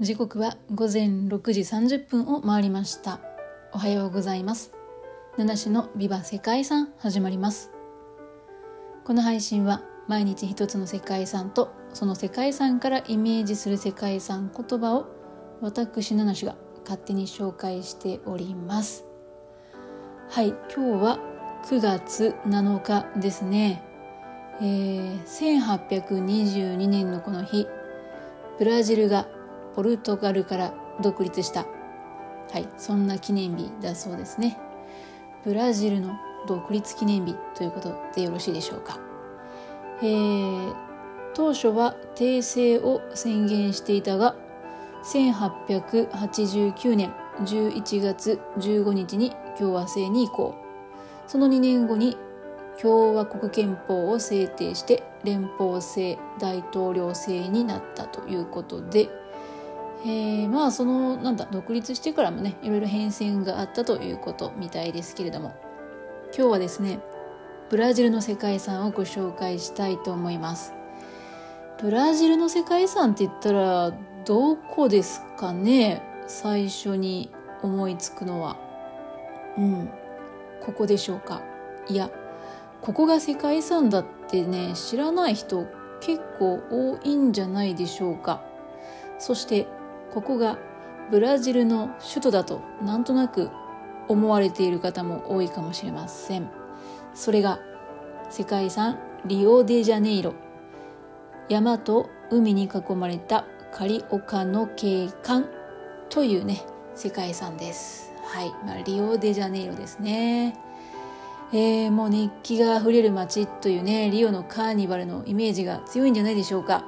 時刻は午前6時30分を回りました。おはようございます。七種のビバ世界遺産始まります。この配信は毎日一つの世界遺産とその世界遺産からイメージする世界遺産言葉を私七種が勝手に紹介しております。はい今日は9月7日ですね。えー、1822年のこの日ブラジルがポルトガルから独立した、はい、そんな記念日だそうですね。ブラジルの独立記念日ということでよろしいでしょうか。えー、当初は訂正を宣言していたが1889年11月15日に共和制に移行その2年後に共和国憲法を制定して連邦制大統領制になったということでえー、まあそのなんだ独立してからもねいろいろ変遷があったということみたいですけれども。今日はですねブラジルの世界遺産をご紹介したいと思います。ブラジルの世界遺産って言ったらどこですかね最初に思いつくのは。うん。ここでしょうか。いやここが世界遺産だってね知らない人結構多いんじゃないでしょうか。そしてここがブラジルの首都だとなんとなく思われている方も多いかもしれません。それが世界遺産リオデジャネイロ。山と海に囲まれたカリオカの景観というね世界遺産です。はい、まあ、リオデジャネイロですね。えー、もう熱気があふれる街というねリオのカーニバルのイメージが強いんじゃないでしょうか。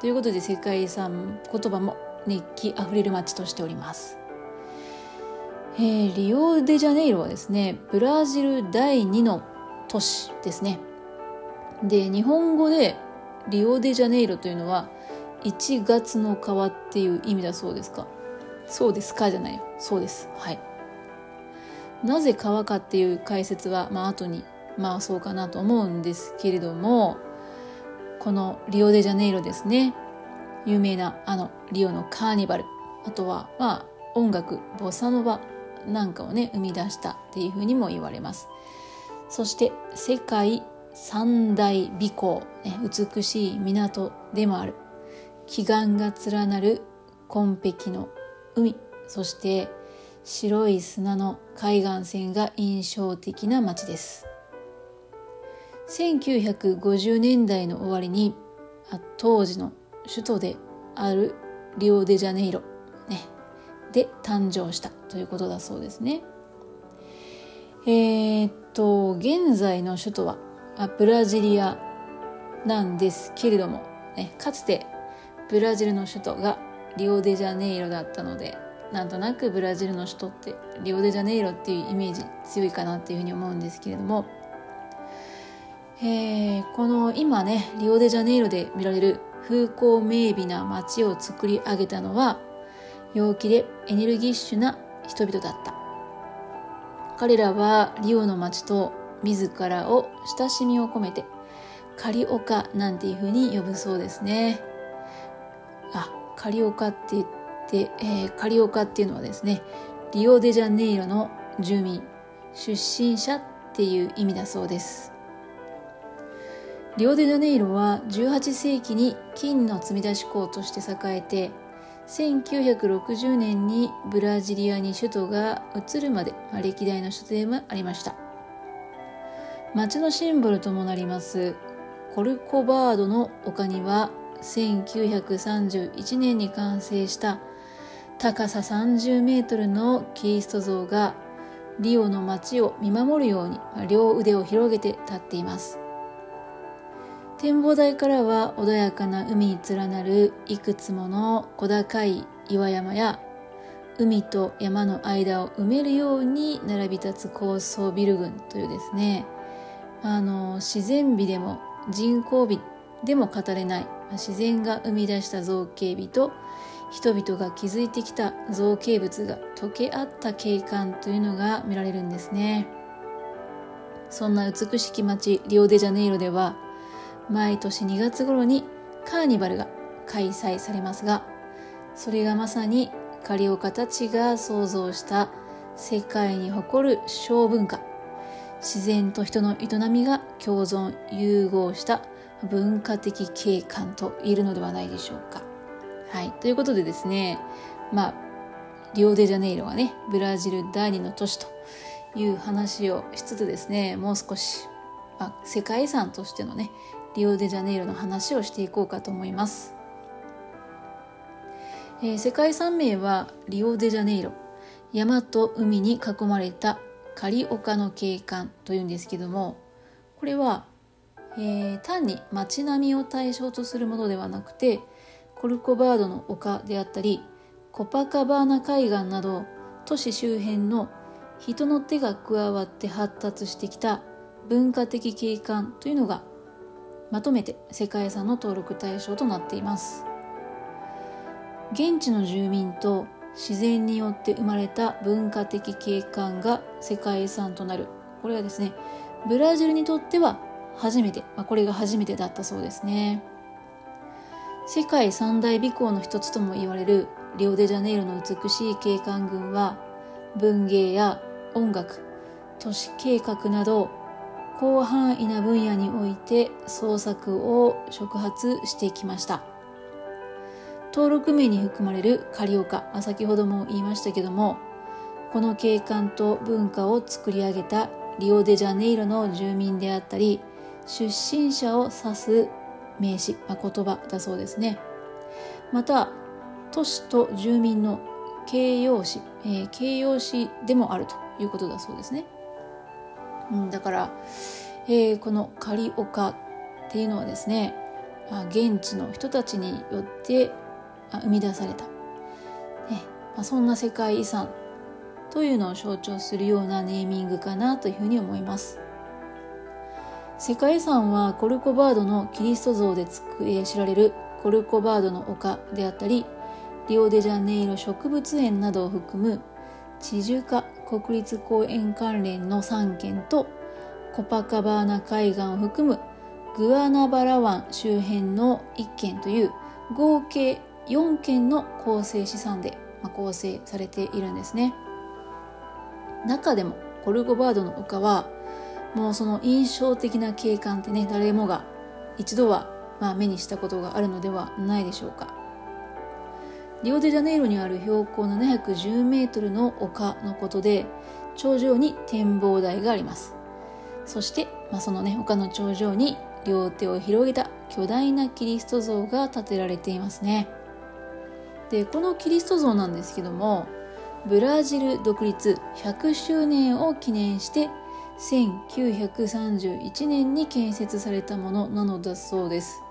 ということで世界遺産言葉も熱気あふれる街としております、えー、リオデジャネイロはですねブラジル第2の都市ですね。で日本語でリオデジャネイロというのは1月の川っていう意味だそうですか？そうです。かじゃないよ。そうです。はい。なぜ川かっていう解説はまあ後にまあそうかなと思うんですけれどもこのリオデジャネイロですね有名なあのリオのカーニバル。あとはまあ音楽ボサノバなんかをね生み出したっていうふうにも言われます。そして世界三大美港、ね、美しい港でもある。奇岩が連なる紺碧の海。そして白い砂の海岸線が印象的な街です。1950年代の終わりに当時の首都であるリオデジャネイロ、ね、で誕生した。ということだそうですね。えー、っと現在の首都はブラジリアなんですけれども、ね、かつてブラジルの首都がリオデジャネイロだったのでなんとなくブラジルの首都ってリオデジャネイロっていうイメージ強いかなっていうふうに思うんですけれども、えー、この今ねリオデジャネイロで見られる風光明媚な街を作り上げたのは陽気でエネルギッシュな人々だった。彼らはリオの街と自らを親しみを込めてカリオカなんていう風に呼ぶそうですね。あカリオカって言って、えー、カリオカっていうのはですねリオデジャネイロの住民出身者っていう意味だそうです。リオデジャネイロは18世紀に金の積み出し港として栄えて1960年にブラジリアに首都が移るまで歴代の首都でもありました。町のシンボルともなりますコルコバードの丘には1931年に完成した高さ30メートルのキリスト像がリオの街を見守るように両腕を広げて立っています。展望台からは穏やかな海に連なるいくつもの小高い岩山や海と山の間を埋めるように並び立つ高層ビル群というですね。あの自然美でも人工美でも語れない自然が生み出した造形美と人々が築いてきた造形物が溶け合った景観というのが見られるんですね。そんな美しき街リオデジャネイロでは毎年2月頃にカーニバルが開催されますがそれがまさにカリオカたちが創造した世界に誇る小文化自然と人の営みが共存融合した文化的景観と言えるのではないでしょうか。はい、ということでですねまあリオデジャネイロはねブラジル第二の都市という話をしつつですねもう少し、まあ、世界遺産としてのねリオデジャネイロの話をしていこうかと思います。えー、世界遺産名はリオデジャネイロ山と海に囲まれたカリオカの景観というんですけどもこれは、えー、単に街並みを対象とするものではなくてコルコバードの丘であったりコパカバーナ海岸など都市周辺の人の手が加わって発達してきた文化的景観というのがまとめて世界遺産の登録対象となっています。現地の住民と自然によって生まれた文化的景観が世界遺産となる。これはですねブラジルにとっては初めて、まあ、これが初めてだったそうですね。世界三大美港の一つとも言われるリオデジャネイロの美しい景観群は文芸や音楽都市計画など広範囲な分野において創作を触発してきました。登録名に含まれるカリオカ先ほども言いましたけどもこの景観と文化を作り上げたリオデジャネイロの住民であったり出身者を指す名詞、まあ、言葉だそうですね。また都市と住民の形容詞、えー、形容詞でもあるということだそうですね、うん、だから、えー、このカリオカっていうのはですね、あ、現地の人たちによって生み出された、ねまあ、そんな世界遺産というのを象徴するようなネーミングかなというふうに思います。世界遺産はコルコバードのキリスト像でつく、えー、知られるコルコバードの丘であったりリオデジャネイロ植物園などを含むチジュカ国立公園関連の3県とコパカバーナ海岸を含むグアナバラ湾周辺の1県という合計4件の構成資産で構成されているんですね。中でもコルゴバードの丘はもうその印象的な景観ってね誰もが一度はまあ目にしたことがあるのではないでしょうか。リオデジャネイロにある標高710メートルの丘のことで頂上に展望台があります。そして、まあ、そのね丘の頂上に両手を広げた巨大なキリスト像が建てられていますね。でこのキリスト像なんですけどもブラジル独立100周年を記念して1931年に建設されたものなのだそうです。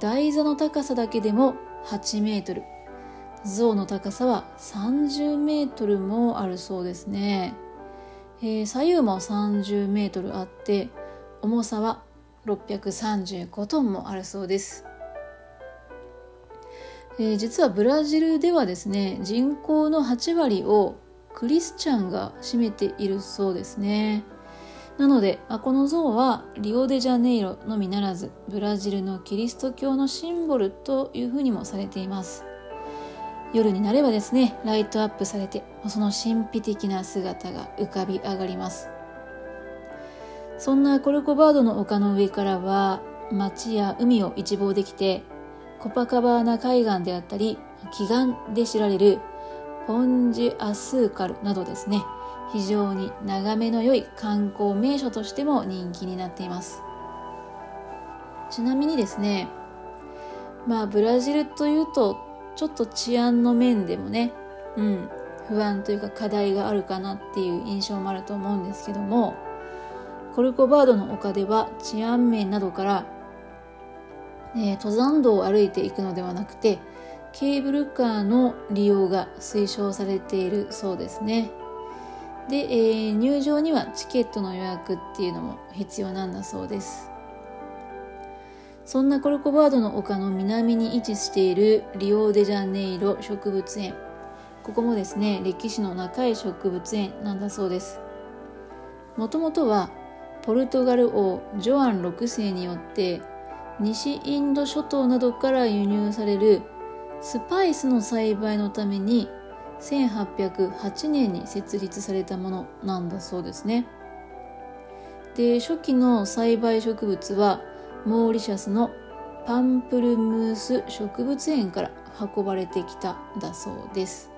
台座の高さだけでも8メートル。像の高さは30メートルもあるそうですね、えー、左右も30メートルあって重さは635トンもあるそうです。えー、実はブラジルではですね人口の8割をクリスチャンが占めているそうですね。なので、まあ、この像はリオデジャネイロのみならずブラジルのキリスト教のシンボルというふうにもされています。夜になればですねライトアップされてその神秘的な姿が浮かび上がります。そんなコルコバードの丘の上からは街や海を一望できてコパカバーナ海岸であったり奇岩で知られるポンジュアスーカルなどですね非常に眺めの良い観光名所としても人気になっています。ちなみにですねまあブラジルというとちょっと治安の面でもねうん不安というか課題があるかなっていう印象もあると思うんですけどもコルコバードの丘では治安面などからえー、登山道を歩いていくのではなくてケーブルカーの利用が推奨されているそうですね。で、えー、入場にはチケットの予約っていうのも必要なんだそうです。そんなコルコバードの丘の南に位置しているリオデジャネイロ植物園。ここもですね歴史の長い植物園なんだそうです。もともとはポルトガル王ジョアン6世によって西インド諸島などから輸入されるスパイスの栽培のために1808年に設立されたものなんだそうですねで初期の栽培植物はモーリシャスのパンプルムース植物園から運ばれてきただそうです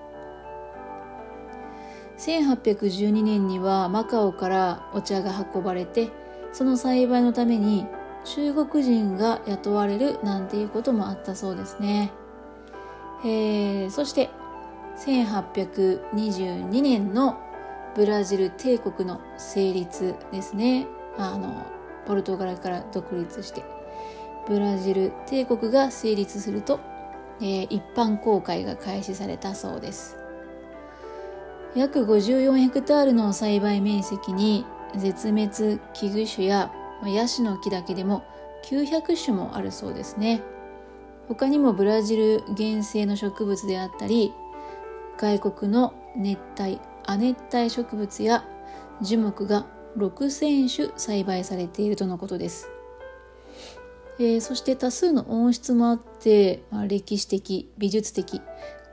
1812年にはマカオからお茶が運ばれてその栽培のために中国人が雇われるなんていうこともあったそうですね。えー、そして1822年のブラジル帝国の成立ですね。あのポルトガルから独立してブラジル帝国が成立すると、えー、一般公開が開始されたそうです。約54ヘクタールの栽培面積に絶滅危惧種やヤシの木だけでも900種もあるそうですね他にもブラジル原生の植物であったり外国の熱帯亜熱帯植物や樹木が6000種栽培されているとのことです、えー、そして多数の温室もあって、まあ、歴史的美術的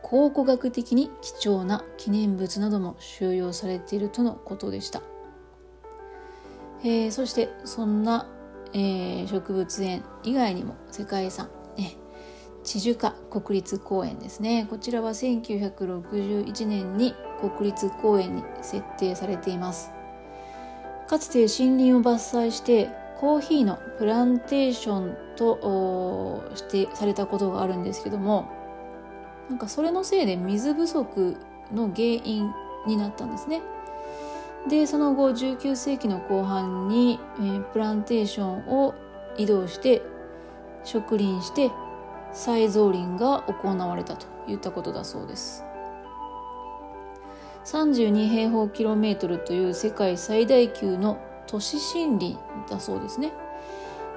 考古学的に貴重な記念物なども収容されているとのことでした。えー、そしてそんな、えー、植物園以外にも世界遺産、ね、地樹化国立公園ですね。こちらは1961年に国立公園に設定されています。かつて森林を伐採してコーヒーのプランテーションとしてされたことがあるんですけどもなんかそれのせいで水不足の原因になったんですね。でその後19世紀の後半に、えー、プランテーションを移動して植林して再造林が行われたといったことだそうです。32平方キロメートルという世界最大級の都市森林だそうですね、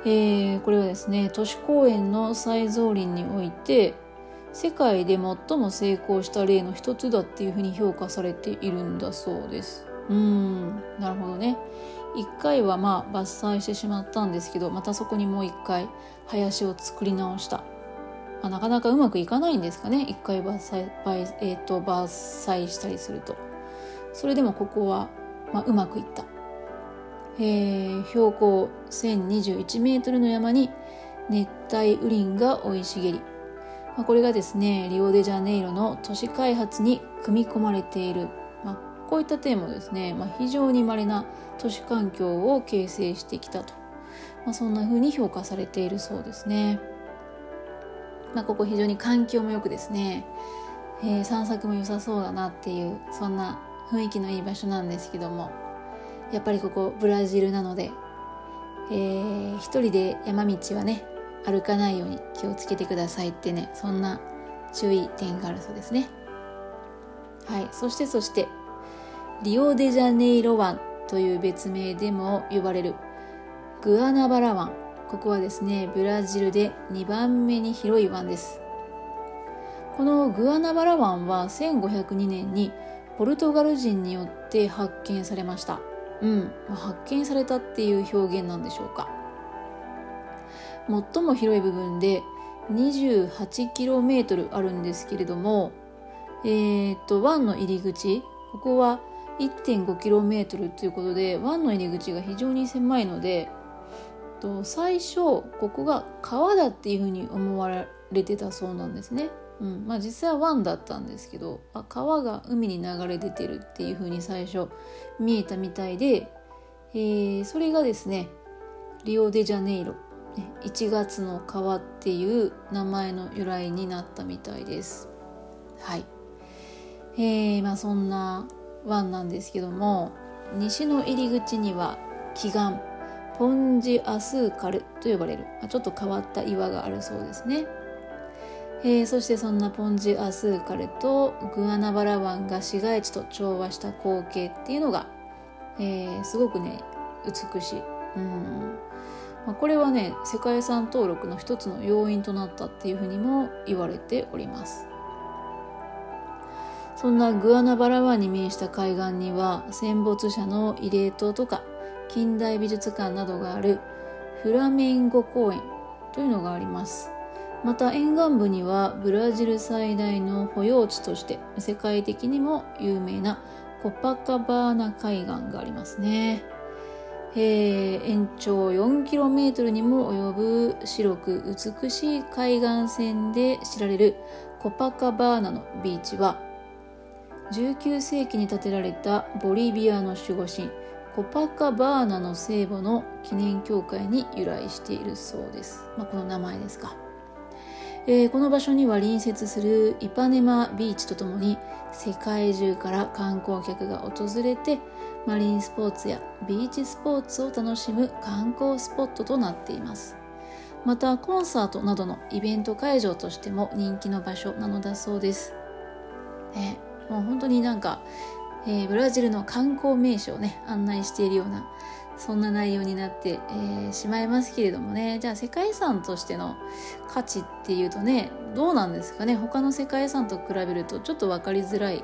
えー、これはですね都市公園の再造林において世界で最も成功した例の一つだっていうふうに評価されているんだそうです。うんなるほどね。1回はまあ伐採してしまったんですけどまたそこにもう1回林を作り直した、まあ、なかなかうまくいかないんですかね。1回伐採,、えーと、伐採したりすると。それでもここは、まあ、うまくいった、えー、標高1021メートルの山に熱帯雨林が生い茂り、まあ、これがですねリオデジャネイロの都市開発に組み込まれている。こういった点もですね、まあ、非常に稀な都市環境を形成してきたと、まあ、そんな風に評価されているそうですね。まあ、ここ非常に環境も良くですね、えー、散策も良さそうだなっていうそんな雰囲気のいい場所なんですけどもやっぱりここブラジルなので、えー、一人で山道はね歩かないように気をつけてくださいってねそんな注意点があるそうですね。はいそしてそしてリオデジャネイロ湾という別名でも呼ばれるグアナバラ湾。ここはですねブラジルで2番目に広い湾です。このグアナバラ湾は1502年にポルトガル人によって発見されました。うん、発見されたっていう表現なんでしょうか。最も広い部分で 28km あるんですけれどもえー、っと湾の入り口ここは 1.5km ということで湾の入り口が非常に狭いので最初ここが川だっていうふうに思われてたそうなんですね。うんまあ、実際は湾だったんですけどあ川が海に流れ出てるっていうふうに最初見えたみたいで、えー、それがですねリオデジャネイロ1月の川っていう名前の由来になったみたいです。はい。えー、まあそんな湾なんですけども西の入り口には奇岩ポンジアスーカルと呼ばれる。ちょっと変わった岩があるそうですね、えー、そしてそんなポンジアスーカルとグアナバラ湾が市街地と調和した光景っていうのが、えー、すごくね美しい、うん。まあ、これはね世界遺産登録の一つの要因となったっていうふうにも言われております。そんなグアナバラ湾に面した海岸には戦没者の慰霊塔とか近代美術館などがあるフラメンゴ公園というのがあります。また沿岸部にはブラジル最大の保養地として世界的にも有名なコパカバーナ海岸がありますね。えー、延長 4km にも及ぶ白く美しい海岸線で知られるコパカバーナのビーチは19世紀に建てられたボリビアの守護神コパカバーナの聖母の記念教会に由来しているそうです。まあ、この名前ですか。えー、この場所には隣接するイパネマビーチとともに世界中から観光客が訪れてマリンスポーツやビーチスポーツを楽しむ観光スポットとなっていますまたコンサートなどのイベント会場としても人気の場所なのだそうです、ね、もう本当になんか、えー、ブラジルの観光名所をね案内しているようなそんな内容になって、えー、しまいますけれどもね。じゃあ世界遺産としての価値っていうとねどうなんですかね？他の世界遺産と比べるとちょっと分かりづらい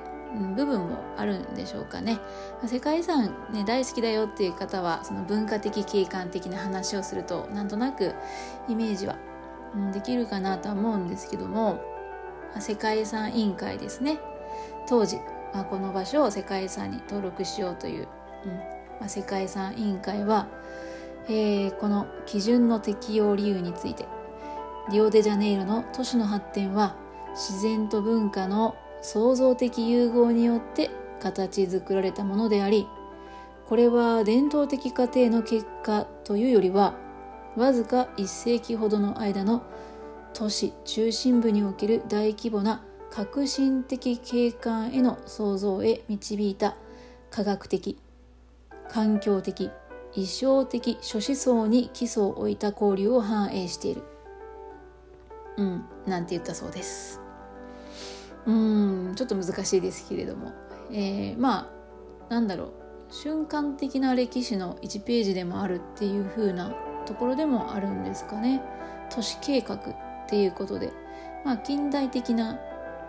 部分もあるんでしょうかね。世界遺産ね大好きだよっていう方はその文化的景観的な話をするとなんとなくイメージは、うん、できるかなとは思うんですけども世界遺産委員会ですね。当時、まあ、この場所を世界遺産に登録しようという、うんまあ、世界遺産委員会は、えー、この基準の適用理由についてリオデジャネイロの都市の発展は自然と文化の創造的融合によって形作られたものでありこれは伝統的過程の結果というよりはわずか1世紀ほどの間の都市中心部における大規模な革新的景観への創造へ導いた科学的環境的意匠的諸思想に基礎を置いた交流を反映している。うんなんて言ったそうです。うんちょっと難しいですけれども、えー、まあなんだろう。瞬間的な歴史の1ページでもあるっていう風なところでもあるんですかね。都市計画っていうことで。まあ近代的な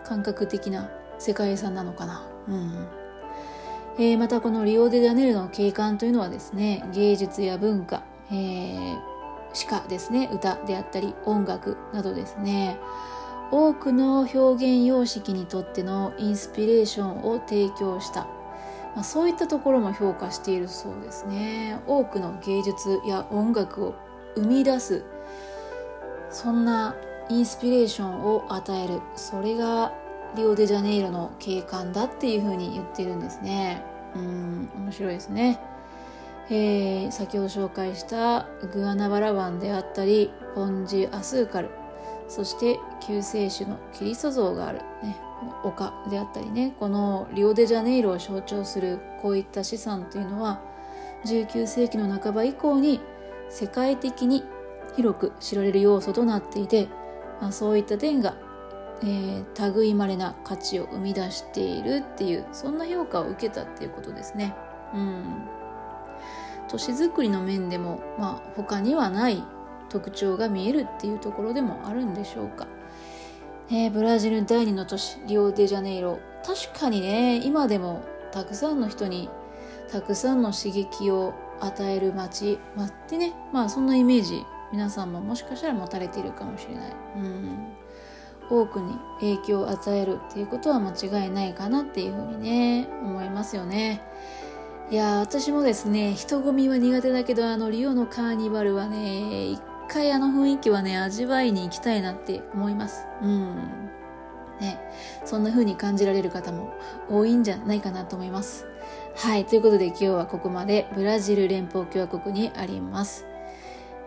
感覚的な世界遺産なのかな、うん。えー、またこのリオデジャネイロの景観というのはですね芸術や文化、えー、詩歌ですね歌であったり音楽などですね。多くの表現様式にとってのインスピレーションを提供した、まあ、そういったところも評価しているそうですね。多くの芸術や音楽を生み出すそんなインスピレーションを与える。それがリオデジャネイロの景観だっていうふうに言ってるんですね。うん面白いですね。えー、先ほど紹介したグアナバラ湾であったりポンジ・アスーカルそして救世主のキリスト像がある、ね、丘であったりね。このリオデジャネイロを象徴するこういった資産というのは19世紀の半ば以降に世界的に広く知られる要素となっていて、まあ、そういった点が、えー、類まれな価値を生み出しているっていうそんな評価を受けたっていうことですね。うん。都市づくりの面でも、まあ、他にはない特徴が見えるっていうところでもあるんでしょうか、えー、ブラジル第二の都市リオデジャネイロ。確かにね今でもたくさんの人にたくさんの刺激を与える街、まあ、ってねまあそんなイメージ皆さんももしかしたら持たれているかもしれない、うん、多くに影響を与えるっていうことは間違いないかなっていうふうにね思いますよねいや私もですね人混みは苦手だけどあのリオのカーニバルはね一回あの雰囲気はね、味わいに行きたいなって思います。うん。ね、そんな風に感じられる方も多いんじゃないかなと思います。はい、ということで今日はここまでブラジル連邦共和国にあります。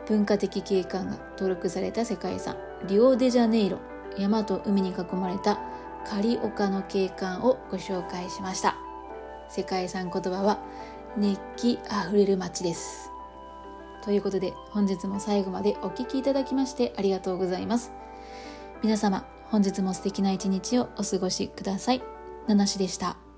文化的景観が登録された世界遺産、リオデジャネイロ、山と海に囲まれたカリオカの景観をご紹介しました。世界遺産言葉は熱気あふれる街です。ということで本日も最後までお聴きいただきましてありがとうございます。皆様、本日も素敵な一日をお過ごしください。ナナシでした。